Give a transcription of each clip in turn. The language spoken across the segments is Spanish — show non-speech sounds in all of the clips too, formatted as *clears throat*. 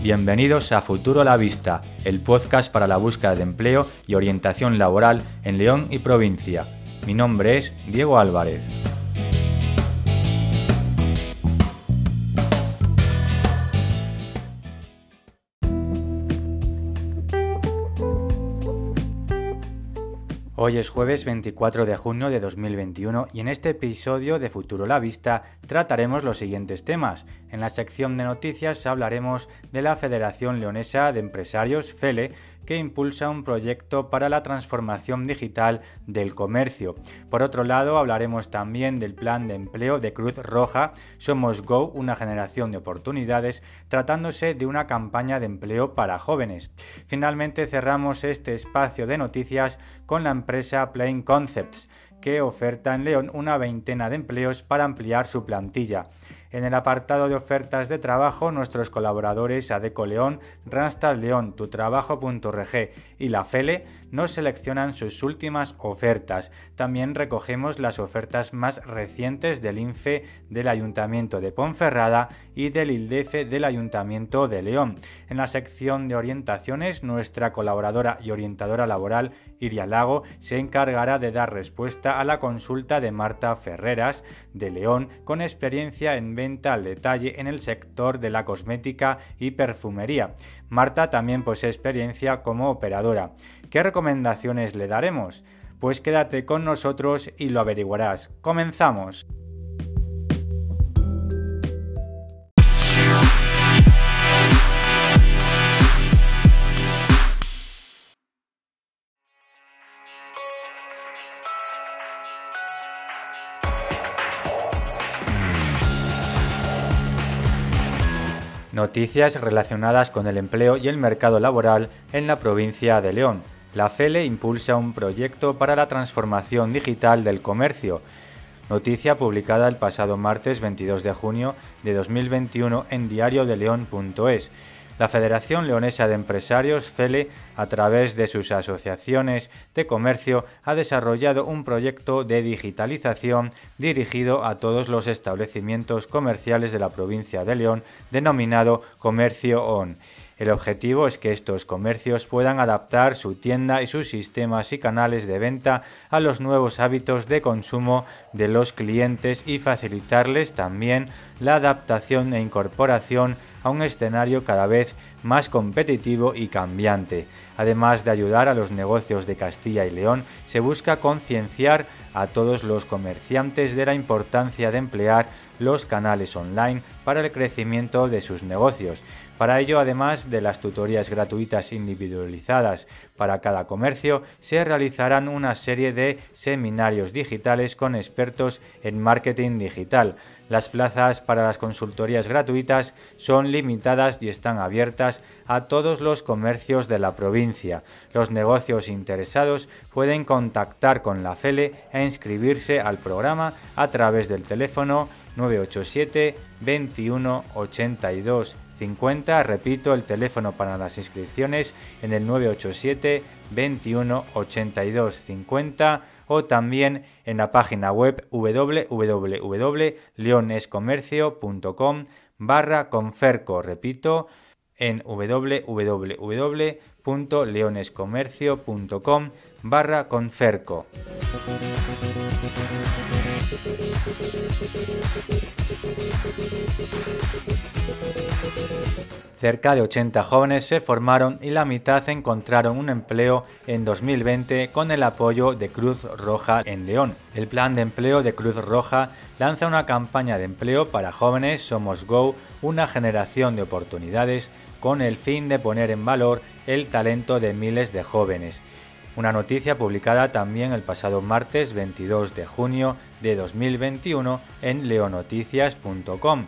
Bienvenidos a Futuro a la Vista, el podcast para la búsqueda de empleo y orientación laboral en León y provincia. Mi nombre es Diego Álvarez. Hoy es jueves 24 de junio de 2021 y en este episodio de Futuro la Vista trataremos los siguientes temas. En la sección de noticias hablaremos de la Federación Leonesa de Empresarios, FELE, que impulsa un proyecto para la transformación digital del comercio. Por otro lado, hablaremos también del plan de empleo de Cruz Roja Somos Go, una generación de oportunidades, tratándose de una campaña de empleo para jóvenes. Finalmente cerramos este espacio de noticias con la empresa Plain Concepts, que oferta en León una veintena de empleos para ampliar su plantilla. En el apartado de ofertas de trabajo, nuestros colaboradores Adeco León, Randstad León, tutrabajo.rg y la FELE nos seleccionan sus últimas ofertas. También recogemos las ofertas más recientes del INFE del Ayuntamiento de Ponferrada y del ILDEFE del Ayuntamiento de León. En la sección de orientaciones, nuestra colaboradora y orientadora laboral, Iria Lago, se encargará de dar respuesta a la consulta de Marta Ferreras de León con experiencia en venta al detalle en el sector de la cosmética y perfumería. Marta también posee experiencia como operadora. ¿Qué recomendaciones le daremos? Pues quédate con nosotros y lo averiguarás. ¡Comenzamos! Noticias relacionadas con el empleo y el mercado laboral en la provincia de León. La FELE impulsa un proyecto para la transformación digital del comercio. Noticia publicada el pasado martes 22 de junio de 2021 en diariodeleón.es. La Federación Leonesa de Empresarios, FELE, a través de sus asociaciones de comercio, ha desarrollado un proyecto de digitalización dirigido a todos los establecimientos comerciales de la provincia de León, denominado Comercio ON. El objetivo es que estos comercios puedan adaptar su tienda y sus sistemas y canales de venta a los nuevos hábitos de consumo de los clientes y facilitarles también la adaptación e incorporación a un escenario cada vez más competitivo y cambiante. Además de ayudar a los negocios de Castilla y León, se busca concienciar a todos los comerciantes de la importancia de emplear los canales online para el crecimiento de sus negocios. Para ello, además de las tutorías gratuitas individualizadas para cada comercio, se realizarán una serie de seminarios digitales con expertos en marketing digital. Las plazas para las consultorías gratuitas son limitadas y están abiertas a todos los comercios de la provincia. Los negocios interesados pueden contactar con la FELE e inscribirse al programa a través del teléfono 987 21 82 50. Repito, el teléfono para las inscripciones en el 987 21 82 50 o también en la página web www.leonescomercio.com barra conferco. Repito, en www.leonescomercio.com barra conferco. Cerca de 80 jóvenes se formaron y la mitad encontraron un empleo en 2020 con el apoyo de Cruz Roja en León. El plan de empleo de Cruz Roja lanza una campaña de empleo para jóvenes Somos Go, una generación de oportunidades, con el fin de poner en valor el talento de miles de jóvenes. Una noticia publicada también el pasado martes 22 de junio de 2021 en leonoticias.com.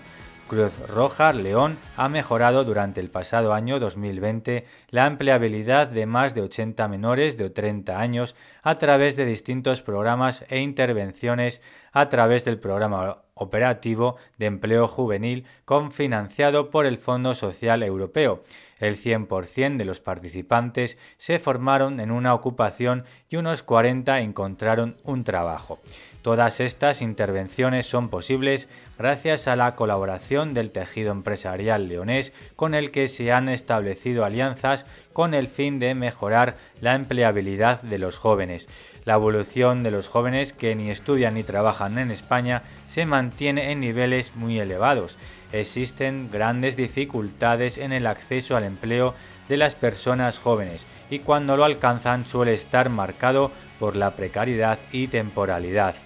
Cruz Roja León ha mejorado durante el pasado año 2020 la empleabilidad de más de 80 menores de 30 años a través de distintos programas e intervenciones a través del programa operativo de empleo juvenil confinanciado por el Fondo Social Europeo. El 100% de los participantes se formaron en una ocupación y unos 40 encontraron un trabajo. Todas estas intervenciones son posibles gracias a la colaboración del tejido empresarial leonés con el que se han establecido alianzas con el fin de mejorar la empleabilidad de los jóvenes. La evolución de los jóvenes que ni estudian ni trabajan en España se mantiene en niveles muy elevados. Existen grandes dificultades en el acceso al empleo de las personas jóvenes y cuando lo alcanzan suele estar marcado por la precariedad y temporalidad.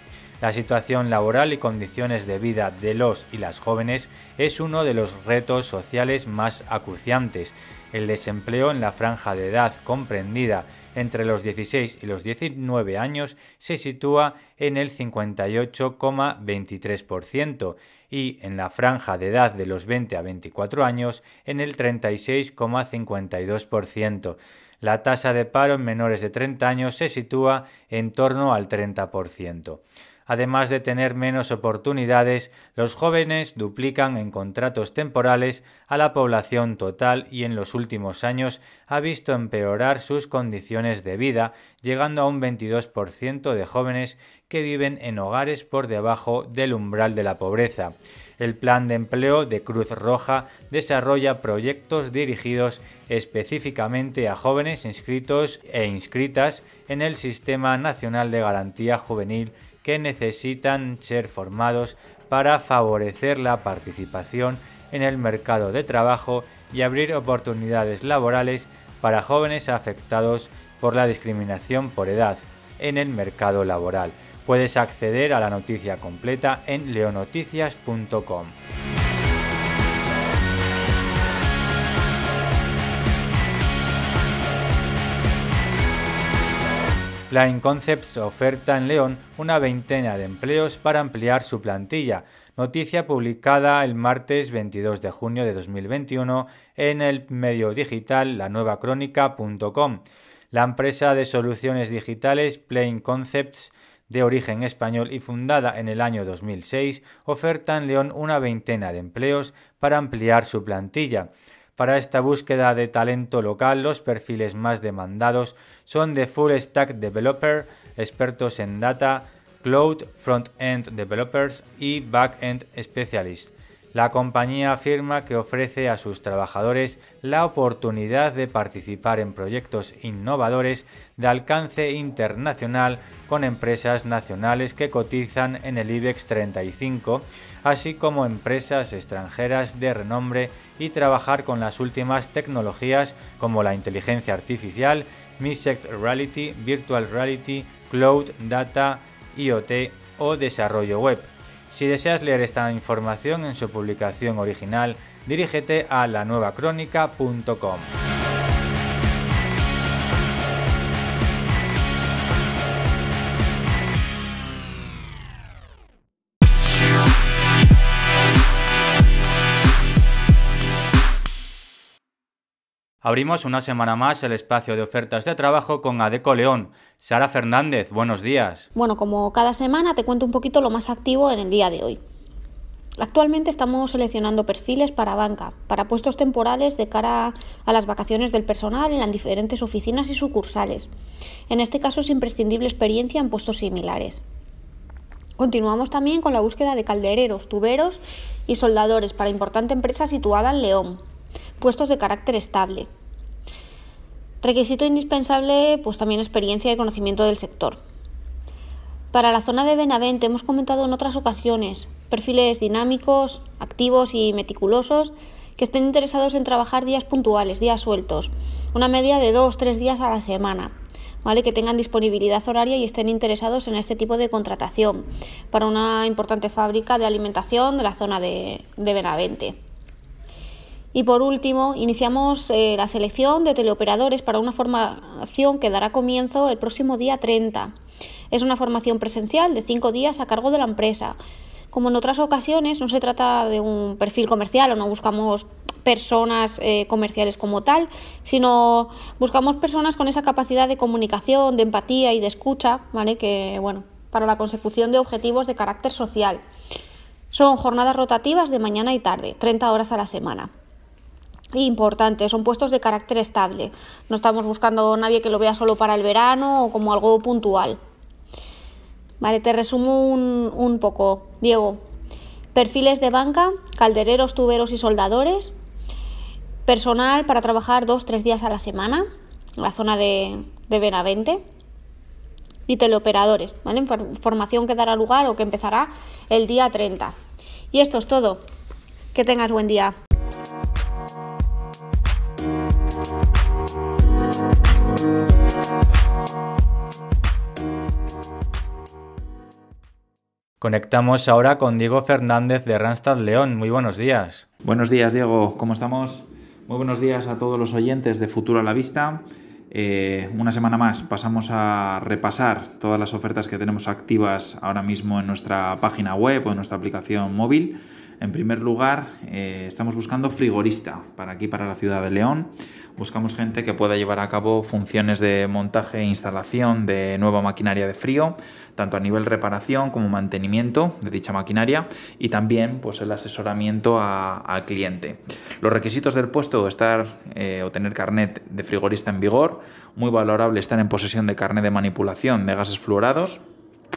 La situación laboral y condiciones de vida de los y las jóvenes es uno de los retos sociales más acuciantes. El desempleo en la franja de edad comprendida entre los 16 y los 19 años se sitúa en el 58,23% y en la franja de edad de los 20 a 24 años en el 36,52%. La tasa de paro en menores de 30 años se sitúa en torno al 30%. Además de tener menos oportunidades, los jóvenes duplican en contratos temporales a la población total y en los últimos años ha visto empeorar sus condiciones de vida, llegando a un 22% de jóvenes que viven en hogares por debajo del umbral de la pobreza. El Plan de Empleo de Cruz Roja desarrolla proyectos dirigidos específicamente a jóvenes inscritos e inscritas en el Sistema Nacional de Garantía Juvenil que necesitan ser formados para favorecer la participación en el mercado de trabajo y abrir oportunidades laborales para jóvenes afectados por la discriminación por edad en el mercado laboral. Puedes acceder a la noticia completa en leonoticias.com. Line Concepts oferta en León una veintena de empleos para ampliar su plantilla, noticia publicada el martes 22 de junio de 2021 en el medio digital lanuevacrónica.com. La empresa de soluciones digitales Plain Concepts de origen español y fundada en el año 2006, oferta en León una veintena de empleos para ampliar su plantilla. Para esta búsqueda de talento local, los perfiles más demandados son de Full Stack Developer, expertos en data, Cloud Front-End Developers y Back-End Specialist. La compañía afirma que ofrece a sus trabajadores la oportunidad de participar en proyectos innovadores de alcance internacional con empresas nacionales que cotizan en el IBEX 35, así como empresas extranjeras de renombre y trabajar con las últimas tecnologías como la inteligencia artificial, Mixed Reality, Virtual Reality, Cloud, Data, IoT o desarrollo web. Si deseas leer esta información en su publicación original, dirígete a lanuevacrónica.com. Abrimos una semana más el espacio de ofertas de trabajo con Adeco León. Sara Fernández, buenos días. Bueno, como cada semana te cuento un poquito lo más activo en el día de hoy. Actualmente estamos seleccionando perfiles para banca, para puestos temporales de cara a las vacaciones del personal en las diferentes oficinas y sucursales. En este caso es imprescindible experiencia en puestos similares. Continuamos también con la búsqueda de caldereros, tuberos y soldadores para importante empresa situada en León, puestos de carácter estable. Requisito indispensable, pues también experiencia y conocimiento del sector. Para la zona de Benavente hemos comentado en otras ocasiones perfiles dinámicos, activos y meticulosos que estén interesados en trabajar días puntuales, días sueltos, una media de dos, tres días a la semana, ¿vale? que tengan disponibilidad horaria y estén interesados en este tipo de contratación para una importante fábrica de alimentación de la zona de, de Benavente. Y por último, iniciamos eh, la selección de teleoperadores para una formación que dará comienzo el próximo día 30. Es una formación presencial de cinco días a cargo de la empresa. Como en otras ocasiones, no se trata de un perfil comercial o no buscamos personas eh, comerciales como tal, sino buscamos personas con esa capacidad de comunicación, de empatía y de escucha, ¿vale? Que, bueno, para la consecución de objetivos de carácter social. Son jornadas rotativas de mañana y tarde, 30 horas a la semana. Importante, son puestos de carácter estable. No estamos buscando a nadie que lo vea solo para el verano o como algo puntual. Vale, te resumo un, un poco, Diego. Perfiles de banca, caldereros, tuberos y soldadores. Personal para trabajar dos, tres días a la semana en la zona de, de Benavente y teleoperadores, ¿vale? Formación que dará lugar o que empezará el día 30. Y esto es todo. Que tengas buen día. Conectamos ahora con Diego Fernández de Randstad León. Muy buenos días. Buenos días, Diego. ¿Cómo estamos? Muy buenos días a todos los oyentes de Futuro a la Vista. Eh, una semana más pasamos a repasar todas las ofertas que tenemos activas ahora mismo en nuestra página web o en nuestra aplicación móvil. En primer lugar, eh, estamos buscando frigorista para aquí, para la ciudad de León. Buscamos gente que pueda llevar a cabo funciones de montaje e instalación de nueva maquinaria de frío, tanto a nivel reparación como mantenimiento de dicha maquinaria y también pues, el asesoramiento al cliente. Los requisitos del puesto, estar eh, o tener carnet de frigorista en vigor, muy valorable estar en posesión de carnet de manipulación de gases fluorados,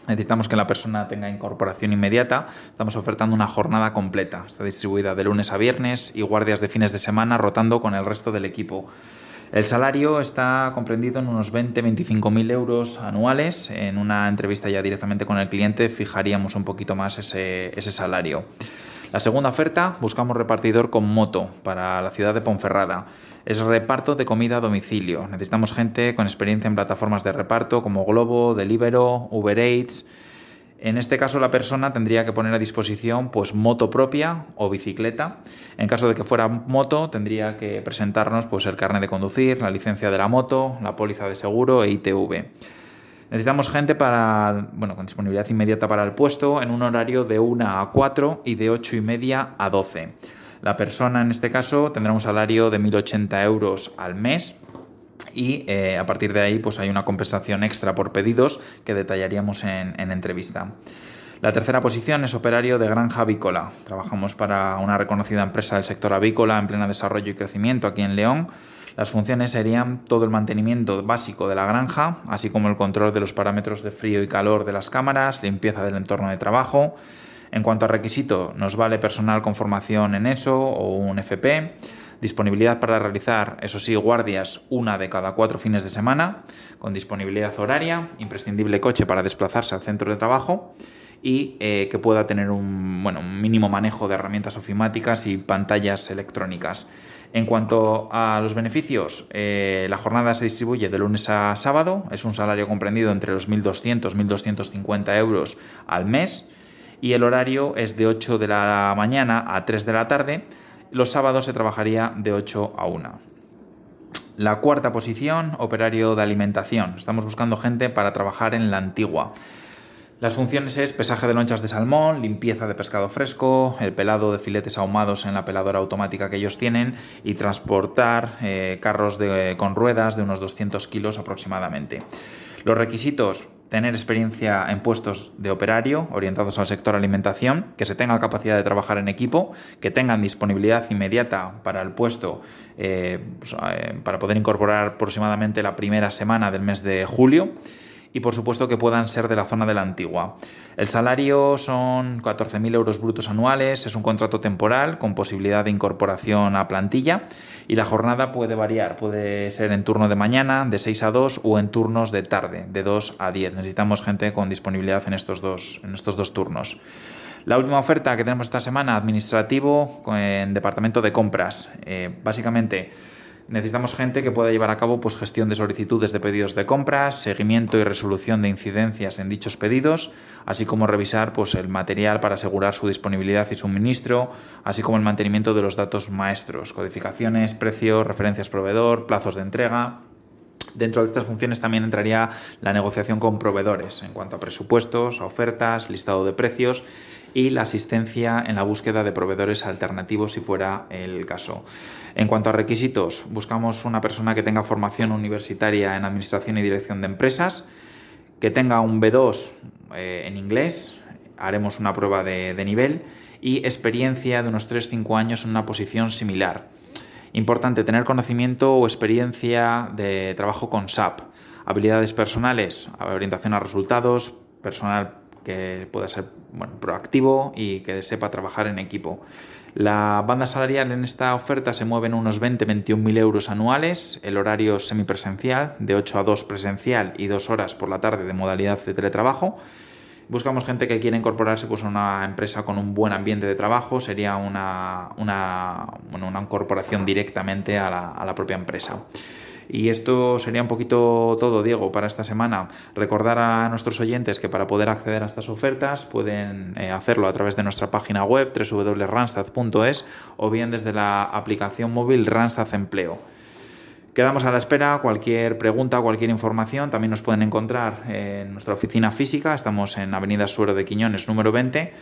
Necesitamos que la persona tenga incorporación inmediata. Estamos ofertando una jornada completa. Está distribuida de lunes a viernes y guardias de fines de semana rotando con el resto del equipo. El salario está comprendido en unos 20-25 mil euros anuales. En una entrevista ya directamente con el cliente fijaríamos un poquito más ese, ese salario. La segunda oferta, buscamos repartidor con moto para la ciudad de Ponferrada. Es reparto de comida a domicilio. Necesitamos gente con experiencia en plataformas de reparto como Globo, Delivero, Uber Eats. En este caso la persona tendría que poner a disposición pues moto propia o bicicleta. En caso de que fuera moto tendría que presentarnos pues el carnet de conducir, la licencia de la moto, la póliza de seguro e ITV. Necesitamos gente para, bueno, con disponibilidad inmediata para el puesto en un horario de 1 a 4 y de 8 y media a 12. La persona en este caso tendrá un salario de 1.080 euros al mes y eh, a partir de ahí pues hay una compensación extra por pedidos que detallaríamos en, en entrevista. La tercera posición es operario de granja avícola. Trabajamos para una reconocida empresa del sector avícola en pleno desarrollo y crecimiento aquí en León las funciones serían todo el mantenimiento básico de la granja, así como el control de los parámetros de frío y calor de las cámaras, limpieza del entorno de trabajo. En cuanto a requisito, nos vale personal con formación en ESO o un FP, disponibilidad para realizar, eso sí, guardias una de cada cuatro fines de semana, con disponibilidad horaria, imprescindible coche para desplazarse al centro de trabajo y eh, que pueda tener un, bueno, un mínimo manejo de herramientas ofimáticas y pantallas electrónicas. En cuanto a los beneficios, eh, la jornada se distribuye de lunes a sábado, es un salario comprendido entre los 1.200 y 1.250 euros al mes y el horario es de 8 de la mañana a 3 de la tarde. Los sábados se trabajaría de 8 a 1. La cuarta posición, operario de alimentación. Estamos buscando gente para trabajar en la antigua. Las funciones es pesaje de lonchas de salmón, limpieza de pescado fresco, el pelado de filetes ahumados en la peladora automática que ellos tienen y transportar eh, carros con ruedas de unos 200 kilos aproximadamente. Los requisitos, tener experiencia en puestos de operario orientados al sector alimentación, que se tenga capacidad de trabajar en equipo, que tengan disponibilidad inmediata para el puesto eh, pues, eh, para poder incorporar aproximadamente la primera semana del mes de julio y por supuesto que puedan ser de la zona de la antigua. El salario son 14.000 euros brutos anuales, es un contrato temporal con posibilidad de incorporación a plantilla y la jornada puede variar, puede ser en turno de mañana de 6 a 2 o en turnos de tarde de 2 a 10. Necesitamos gente con disponibilidad en estos dos, en estos dos turnos. La última oferta que tenemos esta semana, administrativo en departamento de compras. Eh, básicamente Necesitamos gente que pueda llevar a cabo pues, gestión de solicitudes de pedidos de compras, seguimiento y resolución de incidencias en dichos pedidos, así como revisar pues, el material para asegurar su disponibilidad y suministro, así como el mantenimiento de los datos maestros, codificaciones, precios, referencias proveedor, plazos de entrega. Dentro de estas funciones también entraría la negociación con proveedores en cuanto a presupuestos, ofertas, listado de precios y la asistencia en la búsqueda de proveedores alternativos si fuera el caso. En cuanto a requisitos, buscamos una persona que tenga formación universitaria en administración y dirección de empresas, que tenga un B2 eh, en inglés, haremos una prueba de, de nivel, y experiencia de unos 3-5 años en una posición similar. Importante tener conocimiento o experiencia de trabajo con SAP, habilidades personales, orientación a resultados, personal que pueda ser proactivo y que sepa trabajar en equipo. La banda salarial en esta oferta se mueve en unos 20-21 mil euros anuales, el horario semipresencial, de 8 a 2 presencial y 2 horas por la tarde de modalidad de teletrabajo. Buscamos gente que quiera incorporarse pues, a una empresa con un buen ambiente de trabajo, sería una, una, incorporación directamente a la propia empresa. Y esto sería un poquito todo, Diego, para esta semana. Recordar a nuestros oyentes que para poder acceder a estas ofertas pueden eh, hacerlo a través de nuestra página web www.ranstad.es o bien desde la aplicación móvil Randstad Empleo. Quedamos a la espera, cualquier pregunta, cualquier información también nos pueden encontrar en nuestra oficina física, estamos en Avenida Suero de Quiñones número 20.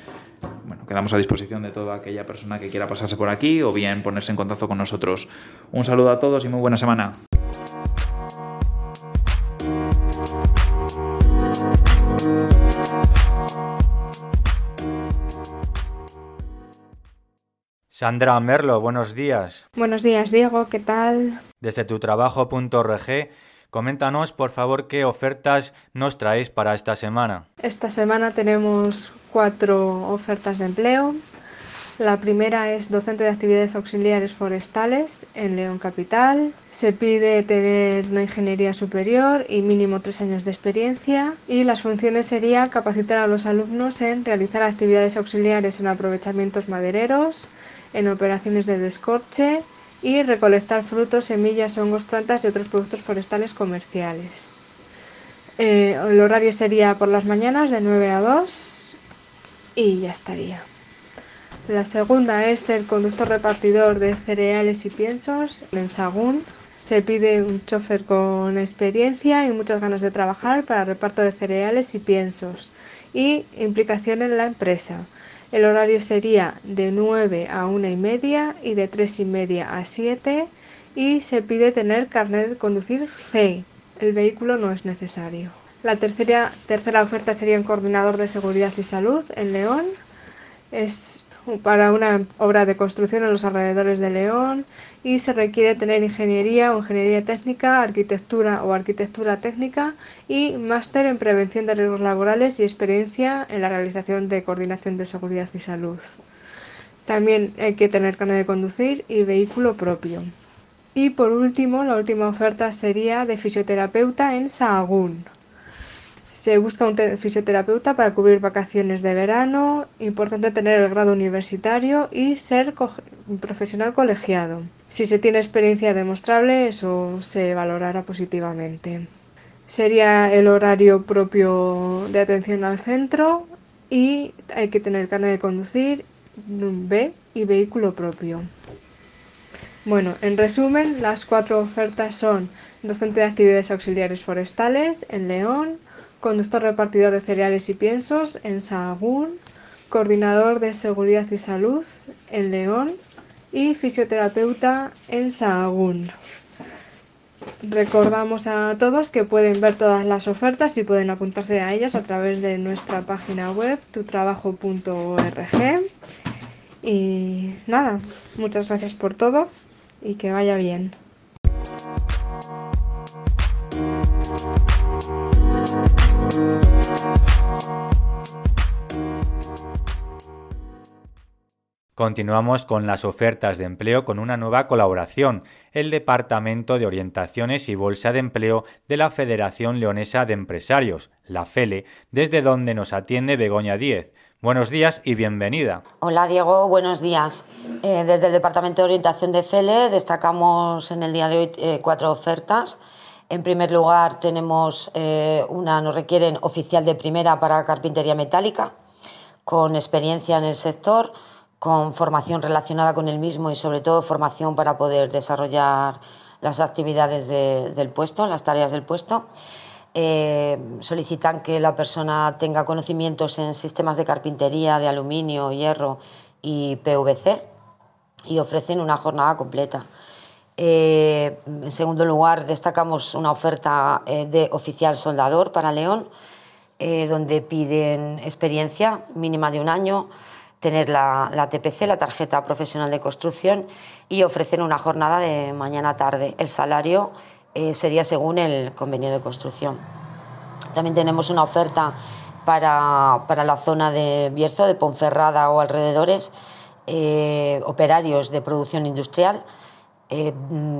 Bueno, quedamos a disposición de toda aquella persona que quiera pasarse por aquí o bien ponerse en contacto con nosotros. Un saludo a todos y muy buena semana. Sandra Merlo, buenos días. Buenos días, Diego, ¿qué tal? Desde tu trabajo.org, coméntanos por favor qué ofertas nos traéis para esta semana. Esta semana tenemos cuatro ofertas de empleo. La primera es docente de actividades auxiliares forestales en León Capital. Se pide tener una ingeniería superior y mínimo tres años de experiencia. Y las funciones serían capacitar a los alumnos en realizar actividades auxiliares en aprovechamientos madereros, en operaciones de descorche y recolectar frutos, semillas, hongos, plantas y otros productos forestales comerciales. Eh, el horario sería por las mañanas de 9 a 2 y ya estaría. La segunda es ser conductor repartidor de cereales y piensos en Sagún. Se pide un chofer con experiencia y muchas ganas de trabajar para reparto de cereales y piensos y implicación en la empresa. El horario sería de 9 a 1 y media y de 3 y media a 7 y se pide tener carnet de conducir C. El vehículo no es necesario. La tercera, tercera oferta sería un coordinador de seguridad y salud en León. Es para una obra de construcción en los alrededores de León y se requiere tener ingeniería o ingeniería técnica, arquitectura o arquitectura técnica y máster en prevención de riesgos laborales y experiencia en la realización de coordinación de seguridad y salud. También hay que tener carne de conducir y vehículo propio. Y por último, la última oferta sería de fisioterapeuta en Sahagún. Se busca un fisioterapeuta para cubrir vacaciones de verano, importante tener el grado universitario y ser profesional colegiado. Si se tiene experiencia demostrable, eso se valorará positivamente. Sería el horario propio de atención al centro y hay que tener carne de conducir B y vehículo propio. Bueno, en resumen, las cuatro ofertas son docente de actividades auxiliares forestales en León, conductor repartidor de cereales y piensos en Sahagún, coordinador de seguridad y salud en León y fisioterapeuta en Sahagún. Recordamos a todos que pueden ver todas las ofertas y pueden apuntarse a ellas a través de nuestra página web tutrabajo.org. Y nada, muchas gracias por todo y que vaya bien. Continuamos con las ofertas de empleo con una nueva colaboración, el Departamento de Orientaciones y Bolsa de Empleo de la Federación Leonesa de Empresarios, la FELE, desde donde nos atiende Begoña Díez. Buenos días y bienvenida. Hola Diego, buenos días. Eh, desde el Departamento de Orientación de FELE destacamos en el día de hoy eh, cuatro ofertas. En primer lugar tenemos eh, una, nos requieren oficial de primera para carpintería metálica, con experiencia en el sector con formación relacionada con el mismo y sobre todo formación para poder desarrollar las actividades del puesto, las tareas del puesto. Eh, solicitan que la persona tenga conocimientos en sistemas de carpintería, de aluminio, hierro y PVC y ofrecen una jornada completa. Eh, en segundo lugar, destacamos una oferta eh, de oficial soldador para León, eh, donde piden experiencia mínima de un año, tener la, la, TPC, la tarjeta profesional de construcción, y ofrecen una jornada de mañana tarde. El salario sería según el convenio de construcción. También tenemos una oferta para, para la zona de Bierzo, de Ponferrada o alrededores, operarios de producción industrial eh,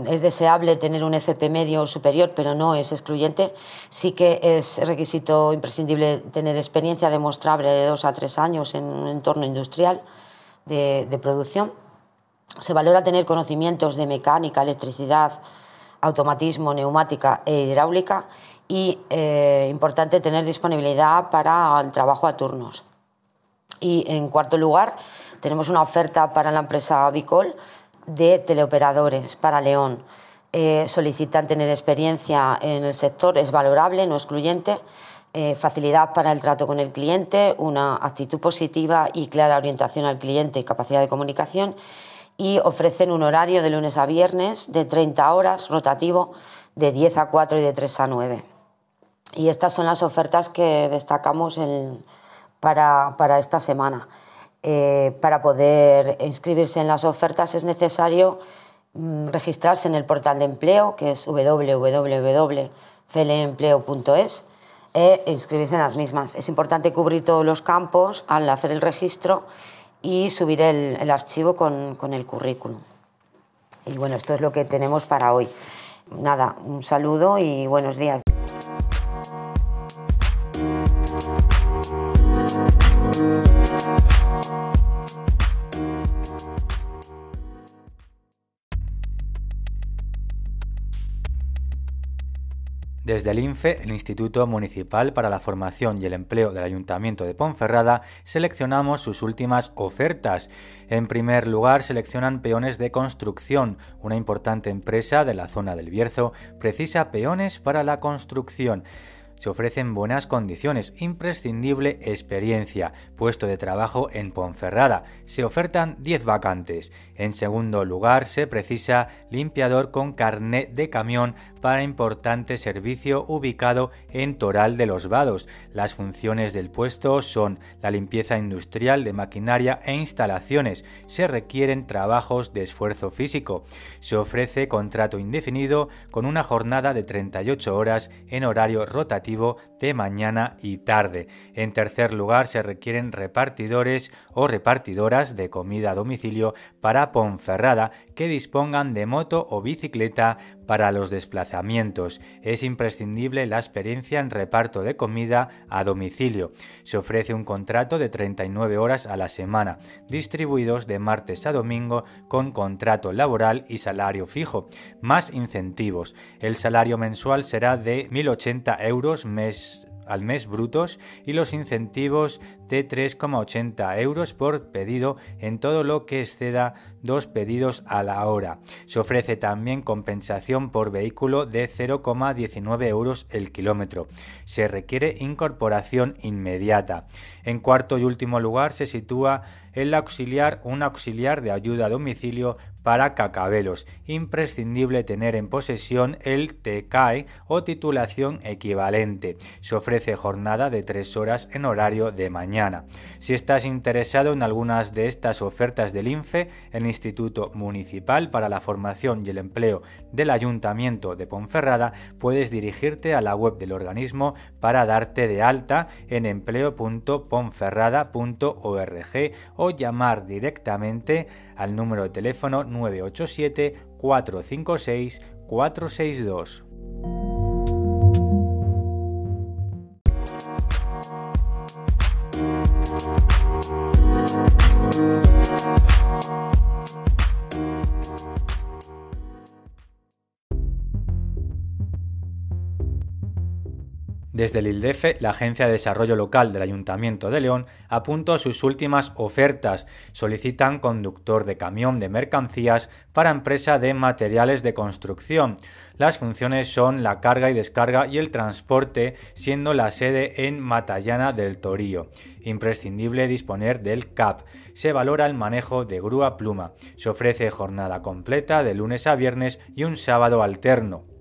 es deseable tener un FP medio o superior, pero no es excluyente. Sí que es requisito imprescindible tener experiencia demostrable de dos a tres años en un entorno industrial de, producción. Se valora tener conocimientos de mecánica, electricidad, automatismo, neumática e hidráulica y eh, importante tener disponibilidad para el trabajo a turnos. Y en cuarto lugar, tenemos una oferta para la empresa Bicol de teleoperadores para León. Eh, solicitan tener experiencia en el sector, es valorable, no excluyente, eh, facilidad para el trato con el cliente, una actitud positiva y clara orientación al cliente y capacidad de comunicación y ofrecen un horario de lunes a viernes de 30 horas rotativo de 10 a 4 y de 3 a 9. Y estas son las ofertas que destacamos para, para esta semana. Eh, para poder inscribirse en las ofertas es necesario mm, registrarse en el portal de empleo, que es www.feleempleo.es, e inscribirse en las mismas. Es importante cubrir todos los campos al hacer el registro y subir el, el archivo con, con el currículum. Y bueno, esto es lo que tenemos para hoy. Nada, un saludo y buenos días. Desde el INFE, el Instituto Municipal para la Formación y el Empleo del Ayuntamiento de Ponferrada, seleccionamos sus últimas ofertas. En primer lugar, seleccionan peones de construcción. Una importante empresa de la zona del Bierzo precisa peones para la construcción se ofrecen buenas condiciones, imprescindible experiencia, puesto de trabajo en Ponferrada. Se ofertan 10 vacantes. En segundo lugar, se precisa limpiador con carnet de camión para importante servicio ubicado en Toral de los Vados. Las funciones del puesto son la limpieza industrial de maquinaria e instalaciones. Se requieren trabajos de esfuerzo físico. Se ofrece contrato indefinido con una jornada de 38 horas en horario rotativo vivo de mañana y tarde. En tercer lugar, se requieren repartidores o repartidoras de comida a domicilio para Ponferrada que dispongan de moto o bicicleta para los desplazamientos. Es imprescindible la experiencia en reparto de comida a domicilio. Se ofrece un contrato de 39 horas a la semana, distribuidos de martes a domingo con contrato laboral y salario fijo, más incentivos. El salario mensual será de 1.080 euros mes al mes brutos y los incentivos de 3,80 euros por pedido en todo lo que exceda dos pedidos a la hora. Se ofrece también compensación por vehículo de 0,19 euros el kilómetro. Se requiere incorporación inmediata. En cuarto y último lugar se sitúa el auxiliar, un auxiliar de ayuda a domicilio para cacabelos. Imprescindible tener en posesión el TCAE o titulación equivalente. Se ofrece jornada de tres horas en horario de mañana. Si estás interesado en algunas de estas ofertas del INFE, el Instituto Municipal para la Formación y el Empleo del Ayuntamiento de Ponferrada, puedes dirigirte a la web del organismo para darte de alta en empleo.ponferrada.org o llamar directamente al número de teléfono 987 456 462. Thank you. Desde el ILDEFE, la Agencia de Desarrollo Local del Ayuntamiento de León apuntó sus últimas ofertas. Solicitan conductor de camión de mercancías para empresa de materiales de construcción. Las funciones son la carga y descarga y el transporte, siendo la sede en Matallana del Torío. Imprescindible disponer del CAP. Se valora el manejo de grúa pluma. Se ofrece jornada completa de lunes a viernes y un sábado alterno.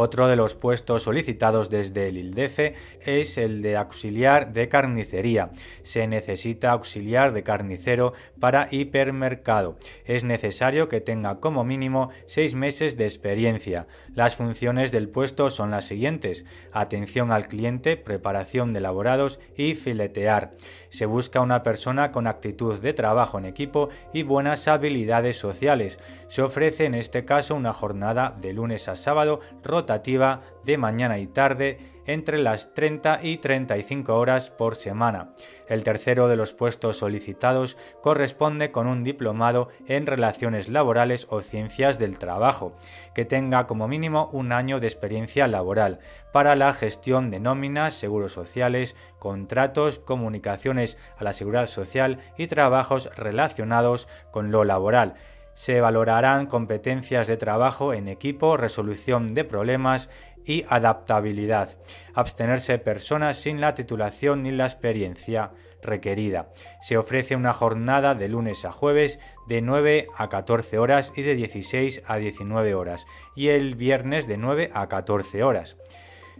Otro de los puestos solicitados desde el ILDEFE es el de auxiliar de carnicería. Se necesita auxiliar de carnicero para hipermercado. Es necesario que tenga como mínimo seis meses de experiencia. Las funciones del puesto son las siguientes. Atención al cliente, preparación de elaborados y filetear. Se busca una persona con actitud de trabajo en equipo y buenas habilidades sociales. Se ofrece en este caso una jornada de lunes a sábado rotativa de mañana y tarde entre las 30 y 35 horas por semana. El tercero de los puestos solicitados corresponde con un diplomado en relaciones laborales o ciencias del trabajo, que tenga como mínimo un año de experiencia laboral para la gestión de nóminas, seguros sociales, contratos, comunicaciones a la seguridad social y trabajos relacionados con lo laboral se valorarán competencias de trabajo en equipo, resolución de problemas y adaptabilidad. Abstenerse personas sin la titulación ni la experiencia requerida. Se ofrece una jornada de lunes a jueves de 9 a 14 horas y de 16 a 19 horas y el viernes de 9 a 14 horas.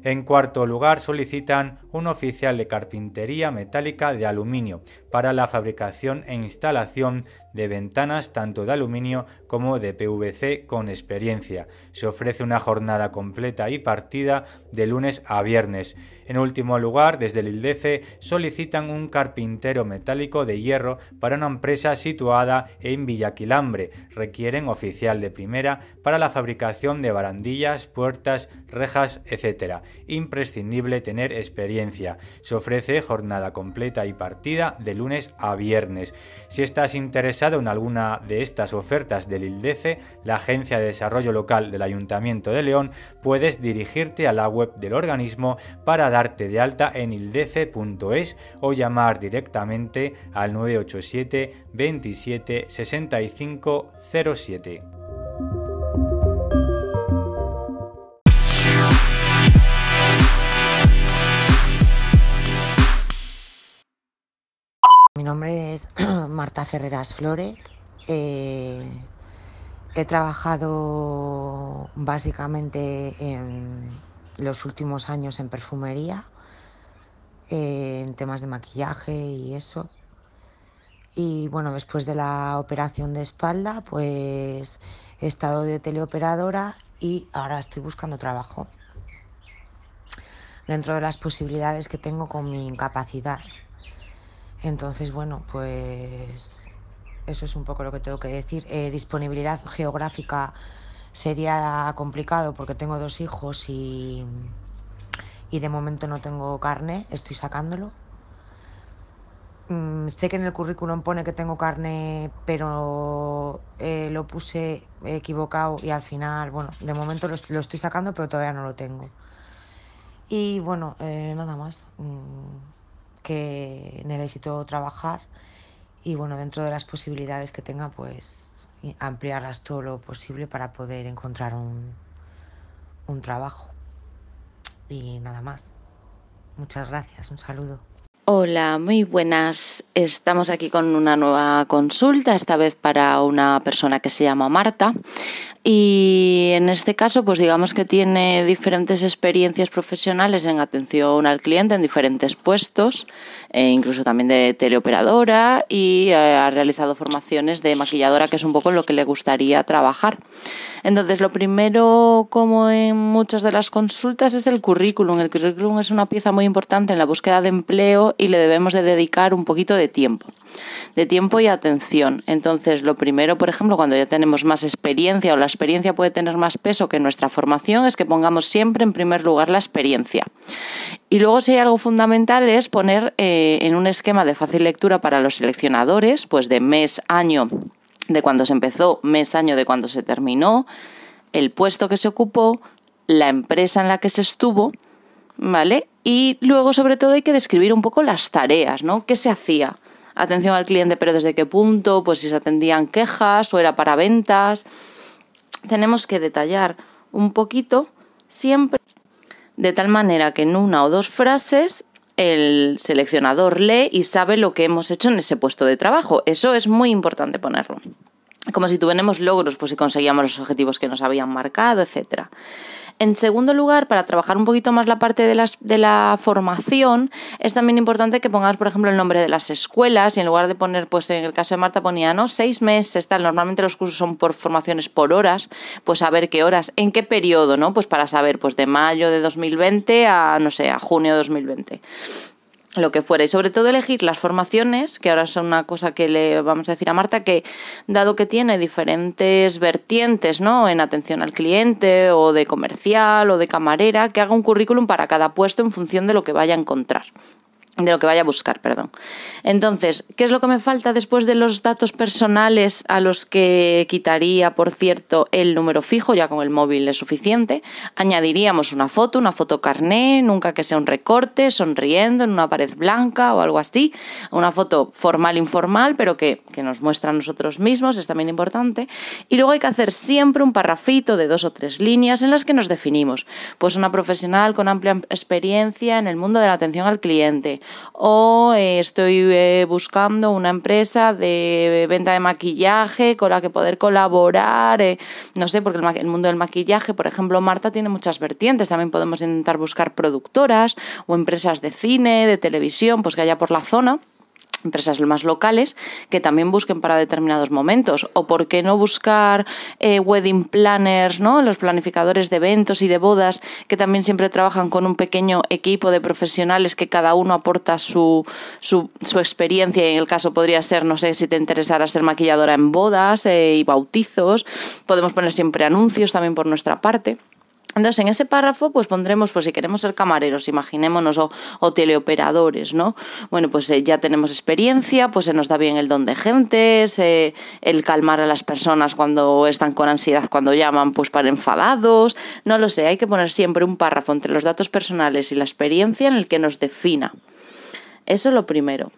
En cuarto lugar, solicitan un oficial de carpintería metálica de aluminio para la fabricación e instalación de ventanas tanto de aluminio como de PVC con experiencia. Se ofrece una jornada completa y partida de lunes a viernes. En último lugar, desde el ILDEFE solicitan un carpintero metálico de hierro para una empresa situada en Villaquilambre. Requieren oficial de primera para la fabricación de barandillas, puertas, rejas, etc. Imprescindible tener experiencia. Se ofrece jornada completa y partida de lunes a viernes. Si estás interesado en alguna de estas ofertas del ILDEFE, la Agencia de Desarrollo Local del Ayuntamiento de León, puedes dirigirte a la web del organismo para darte de alta en ildefe.es o llamar directamente al 987 27 65 07. Nombre es *clears throat* Marta Ferreras Flores. Eh, he trabajado básicamente en los últimos años en perfumería, eh, en temas de maquillaje y eso. Y bueno, después de la operación de espalda, pues he estado de teleoperadora y ahora estoy buscando trabajo dentro de las posibilidades que tengo con mi incapacidad. Entonces, bueno, pues eso es un poco lo que tengo que decir. Eh, disponibilidad geográfica sería complicado porque tengo dos hijos y, y de momento no tengo carne, estoy sacándolo. Mm, sé que en el currículum pone que tengo carne, pero eh, lo puse equivocado y al final, bueno, de momento lo, estoy sacando, pero todavía no lo tengo. Y bueno, eh, nada más. Mm, que necesito trabajar y bueno, dentro de las posibilidades que tenga, pues ampliarlas todo lo posible para poder encontrar un, un trabajo. Y nada más. Muchas gracias, un saludo. Hola, muy buenas. Estamos aquí con una nueva consulta, esta vez para una persona que se llama Marta. Y en este caso, pues digamos que tiene diferentes experiencias profesionales en atención al cliente en diferentes puestos, e incluso también de teleoperadora y eh, ha realizado formaciones de maquilladora, que es un poco lo que le gustaría trabajar. Entonces, lo primero, como en muchas de las consultas, es el currículum. El currículum es una pieza muy importante en la búsqueda de empleo y le debemos de dedicar un poquito de tiempo de tiempo y atención. Entonces, lo primero, por ejemplo, cuando ya tenemos más experiencia o la experiencia puede tener más peso que nuestra formación, es que pongamos siempre en primer lugar la experiencia. Y luego, si hay algo fundamental, es poner eh, en un esquema de fácil lectura para los seleccionadores, pues de mes, año de cuando se empezó, mes, año de cuando se terminó, el puesto que se ocupó, la empresa en la que se estuvo, ¿vale? Y luego, sobre todo, hay que describir un poco las tareas, ¿no? ¿Qué se hacía? Atención al cliente, pero desde qué punto, pues si se atendían quejas o era para ventas. Tenemos que detallar un poquito siempre de tal manera que en una o dos frases el seleccionador lee y sabe lo que hemos hecho en ese puesto de trabajo. Eso es muy importante ponerlo como si tuviéramos logros, pues si conseguíamos los objetivos que nos habían marcado, etcétera. En segundo lugar, para trabajar un poquito más la parte de, las, de la formación, es también importante que pongamos, por ejemplo, el nombre de las escuelas y en lugar de poner, pues en el caso de Marta ponía, ¿no? Seis meses, tal. Normalmente los cursos son por formaciones por horas, pues saber qué horas, en qué periodo, ¿no? Pues para saber, pues de mayo de 2020 a, no sé, a junio de 2020 lo que fuera. Y sobre todo elegir las formaciones, que ahora son una cosa que le vamos a decir a Marta, que dado que tiene diferentes vertientes, ¿no? En atención al cliente, o de comercial, o de camarera, que haga un currículum para cada puesto en función de lo que vaya a encontrar de lo que vaya a buscar, perdón. Entonces, ¿qué es lo que me falta después de los datos personales a los que quitaría, por cierto, el número fijo, ya con el móvil es suficiente? Añadiríamos una foto, una foto carné, nunca que sea un recorte, sonriendo en una pared blanca o algo así, una foto formal, informal, pero que, que nos muestra a nosotros mismos, es también importante. Y luego hay que hacer siempre un parrafito de dos o tres líneas en las que nos definimos. Pues una profesional con amplia experiencia en el mundo de la atención al cliente, o eh, estoy eh, buscando una empresa de venta de maquillaje con la que poder colaborar, eh, no sé, porque el, mundo del maquillaje, por ejemplo, Marta tiene muchas vertientes, también podemos intentar buscar productoras o empresas de cine, de televisión, pues que haya por la zona empresas más locales que también busquen para determinados momentos. O por qué no buscar eh, wedding planners no los planificadores de eventos y de bodas que también siempre trabajan con un pequeño equipo de profesionales que cada uno aporta su, su, su experiencia. Y en el caso podría ser no sé si te interesara ser maquilladora en bodas eh, y bautizos. Podemos poner siempre anuncios también por nuestra parte entonces, en ese párrafo, pues pondremos, pues si queremos ser camareros, imaginémonos, o, teleoperadores, ¿no? Bueno, pues eh, ya tenemos experiencia, pues se nos da bien el don de gentes, el calmar a las personas cuando están con ansiedad, cuando llaman, pues para enfadados, no lo sé, hay que poner siempre un párrafo entre los datos personales y la experiencia en el que nos defina. Eso es lo primero.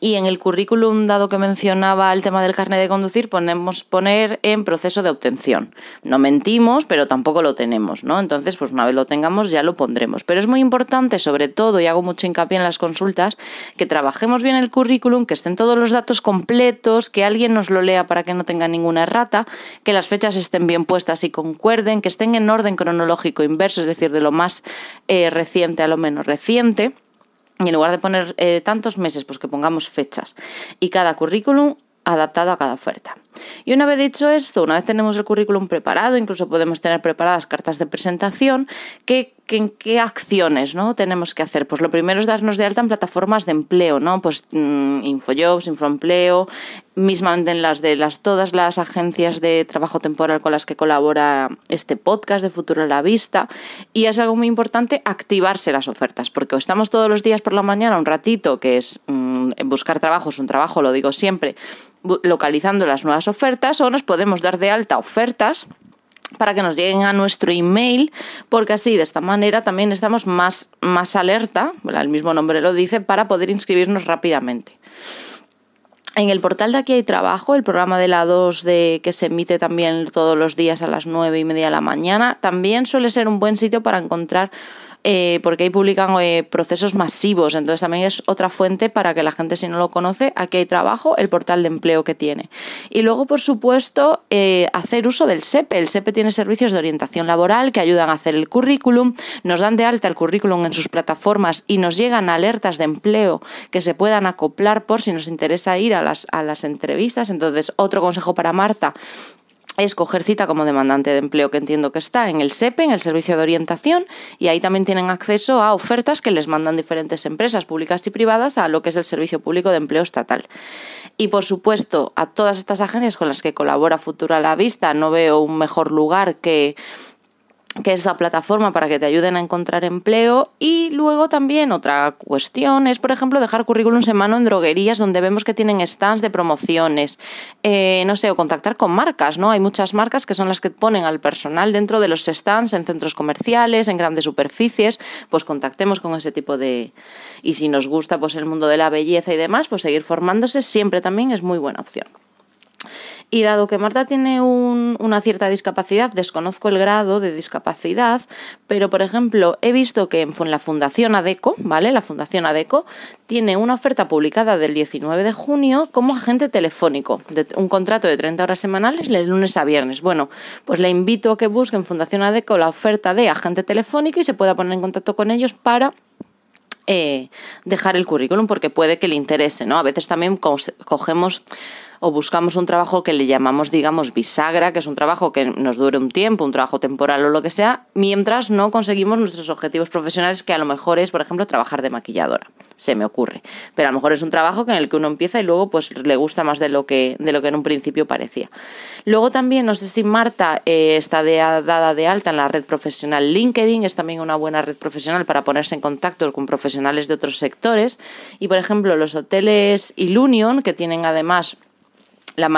Y en el currículum, dado que mencionaba el tema del carnet de conducir, ponemos poner en proceso de obtención. No mentimos, pero tampoco lo tenemos, ¿no? Entonces, pues una vez lo tengamos, ya lo pondremos. Pero es muy importante, sobre todo, y hago mucho hincapié en las consultas, que trabajemos bien el currículum, que estén todos los datos completos, que alguien nos lo lea para que no tenga ninguna errata, que las fechas estén bien puestas y concuerden, que estén en orden cronológico inverso, es decir, de lo más eh, reciente a lo menos reciente y en lugar de poner eh, tantos meses, pues que pongamos fechas. Y cada currículum adaptado a cada oferta. Y una vez dicho esto, una vez tenemos el currículum preparado, incluso podemos tener preparadas cartas de presentación, ¿qué, qué, acciones ¿no? tenemos que hacer? Pues lo primero es darnos de alta en plataformas de empleo, ¿no? Pues mmm, Infojobs, Infoempleo, mismamente en las de las, todas las agencias de trabajo temporal con las que colabora este podcast de Futuro a la Vista. Y es algo muy importante activarse las ofertas, porque estamos todos los días por la mañana un ratito, que es mmm, buscar trabajo, es un trabajo, lo digo siempre, localizando las nuevas ofertas o nos podemos dar de alta ofertas para que nos lleguen a nuestro email, porque así de esta manera también estamos más, más alerta, el mismo nombre lo dice, para poder inscribirnos rápidamente. En el portal de Aquí hay trabajo, el programa de la 2 de, que se emite también todos los días a las 9 y media de la mañana, también suele ser un buen sitio para encontrar eh, porque ahí publican eh, procesos masivos, entonces también es otra fuente para que la gente si no lo conoce, aquí hay trabajo, el portal de empleo que tiene. Y luego, por supuesto, eh, hacer uso del SEPE. El SEPE tiene servicios de orientación laboral que ayudan a hacer el currículum, nos dan de alta el currículum en sus plataformas y nos llegan alertas de empleo que se puedan acoplar por si nos interesa ir a las, a las entrevistas. Entonces, otro consejo para Marta es coger cita como demandante de empleo, que entiendo que está en el SEPE, en el Servicio de Orientación, y ahí también tienen acceso a ofertas que les mandan diferentes empresas públicas y privadas a lo que es el Servicio Público de Empleo Estatal. Y por supuesto, a todas estas agencias con las que colabora Futura a la Vista, no veo un mejor lugar que que es la plataforma para que te ayuden a encontrar empleo. Y luego también otra cuestión es, por ejemplo, dejar currículums en mano en droguerías donde vemos que tienen stands de promociones, eh, no sé, o contactar con marcas, ¿no? Hay muchas marcas que son las que ponen al personal dentro de los stands en centros comerciales, en grandes superficies, pues contactemos con ese tipo de... Y si nos gusta pues el mundo de la belleza y demás, pues seguir formándose siempre también es muy buena opción. Y dado que Marta tiene una cierta discapacidad, desconozco el grado de discapacidad, pero por ejemplo, he visto que en la Fundación ADECO, ¿vale? La Fundación ADECO tiene una oferta publicada del 19 de junio como agente telefónico, un contrato de 30 horas semanales de lunes a viernes. Bueno, pues le invito a que busque en Fundación ADECO la oferta de agente telefónico y se pueda poner en contacto con ellos para eh, dejar el currículum porque puede que le interese, ¿no? A veces también cogemos o buscamos un trabajo que le llamamos, digamos, bisagra, que es un trabajo que nos dure un tiempo, un trabajo temporal o lo que sea, mientras no conseguimos nuestros objetivos profesionales, que a lo mejor es, por ejemplo, trabajar de maquilladora. Se me ocurre. Pero a lo mejor es un trabajo en el que uno empieza y luego pues le gusta más de lo que, de lo que en un principio parecía. Luego también, no sé si Marta eh, está dada de alta en la red profesional LinkedIn, es también una buena red profesional para ponerse en contacto con profesionales de otros sectores. Y, por ejemplo, los hoteles Ilunion, que tienen además la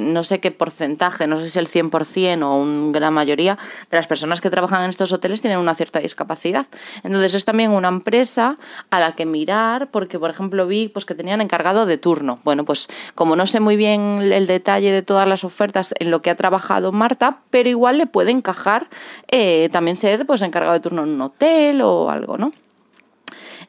no sé qué porcentaje, no sé si el 100% o una gran mayoría de las personas que trabajan en estos hoteles tienen una cierta discapacidad. Entonces es también una empresa a la que mirar porque, por ejemplo, vi pues, que tenían encargado de turno. Bueno, pues como no sé muy bien el detalle de todas las ofertas en lo que ha trabajado Marta, pero igual le puede encajar eh, también ser pues encargado de turno en un hotel o algo, ¿no?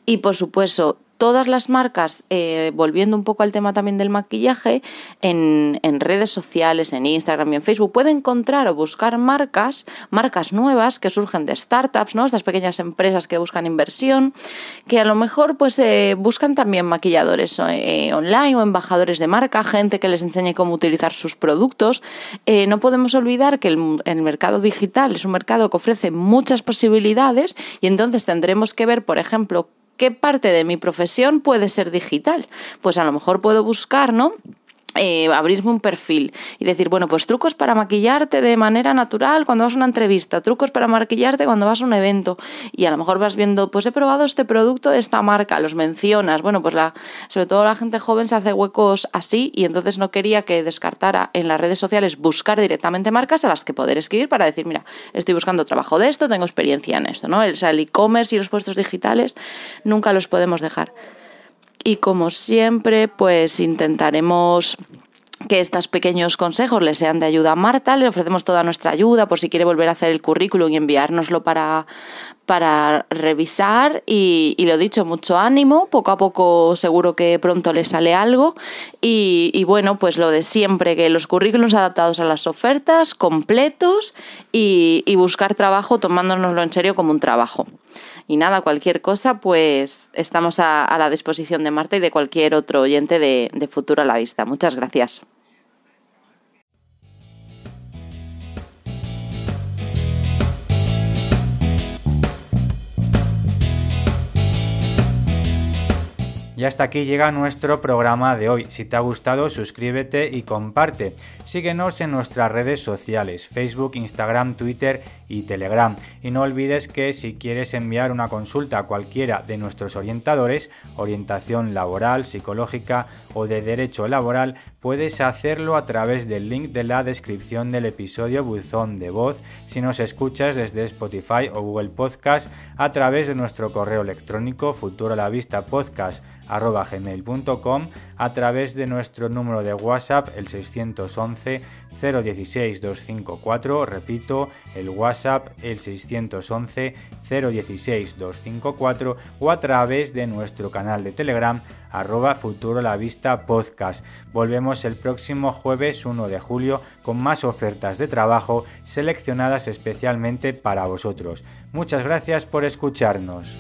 Y por supuesto, todas las marcas, eh, volviendo un poco al tema también del maquillaje, en, redes sociales, en Instagram y en Facebook, puede encontrar o buscar marcas, marcas nuevas que surgen de startups, ¿no? Estas pequeñas empresas que buscan inversión, que a lo mejor pues eh, buscan también maquilladores eh, online o embajadores de marca, gente que les enseñe cómo utilizar sus productos. no podemos olvidar que el, el mercado digital es un mercado que ofrece muchas posibilidades y entonces tendremos que ver, por ejemplo, ¿qué parte de mi profesión puede ser digital? Pues a lo mejor puedo buscar, ¿no? Eh, abrirme un perfil y decir, bueno, pues trucos para maquillarte de manera natural cuando vas a una entrevista, trucos para maquillarte cuando vas a un evento y a lo mejor vas viendo, pues he probado este producto de esta marca, los mencionas, bueno, pues la, sobre todo la gente joven se hace huecos así y entonces no quería que descartara en las redes sociales buscar directamente marcas a las que poder escribir para decir, mira, estoy buscando trabajo de esto, tengo experiencia en esto, ¿no? O sea, el e-commerce y los puestos digitales nunca los podemos dejar y como siempre pues intentaremos que estos pequeños consejos le sean de ayuda a Marta. Le ofrecemos toda nuestra ayuda por si quiere volver a hacer el currículum y enviárnoslo para, para revisar. Y, lo dicho, mucho ánimo. Poco a poco seguro que pronto le sale algo. Y, bueno, pues lo de siempre, que los currículums adaptados a las ofertas, completos y, buscar trabajo tomándonoslo en serio como un trabajo. Y nada, cualquier cosa, pues estamos a, la disposición de Marta y de cualquier otro oyente de, de Futuro a la Vista. Muchas gracias. Y hasta aquí llega nuestro programa de hoy. Si te ha gustado, suscríbete y comparte. Síguenos en nuestras redes sociales, Facebook, Instagram, Twitter y Telegram. Y no olvides que si quieres enviar una consulta a cualquiera de nuestros orientadores, orientación laboral, psicológica o de derecho laboral, puedes hacerlo a través del link de la descripción del episodio Buzón de Voz si nos escuchas desde Spotify o Google Podcast a través de nuestro correo electrónico futuro la vista podcast gmail.com a través de nuestro número de WhatsApp el 611 016 254, repito, el WhatsApp el 611 016 254 o a través de nuestro canal de Telegram arroba futuro la vista podcast. Volvemos el próximo jueves 1 de julio con más ofertas de trabajo seleccionadas especialmente para vosotros. Muchas gracias por escucharnos.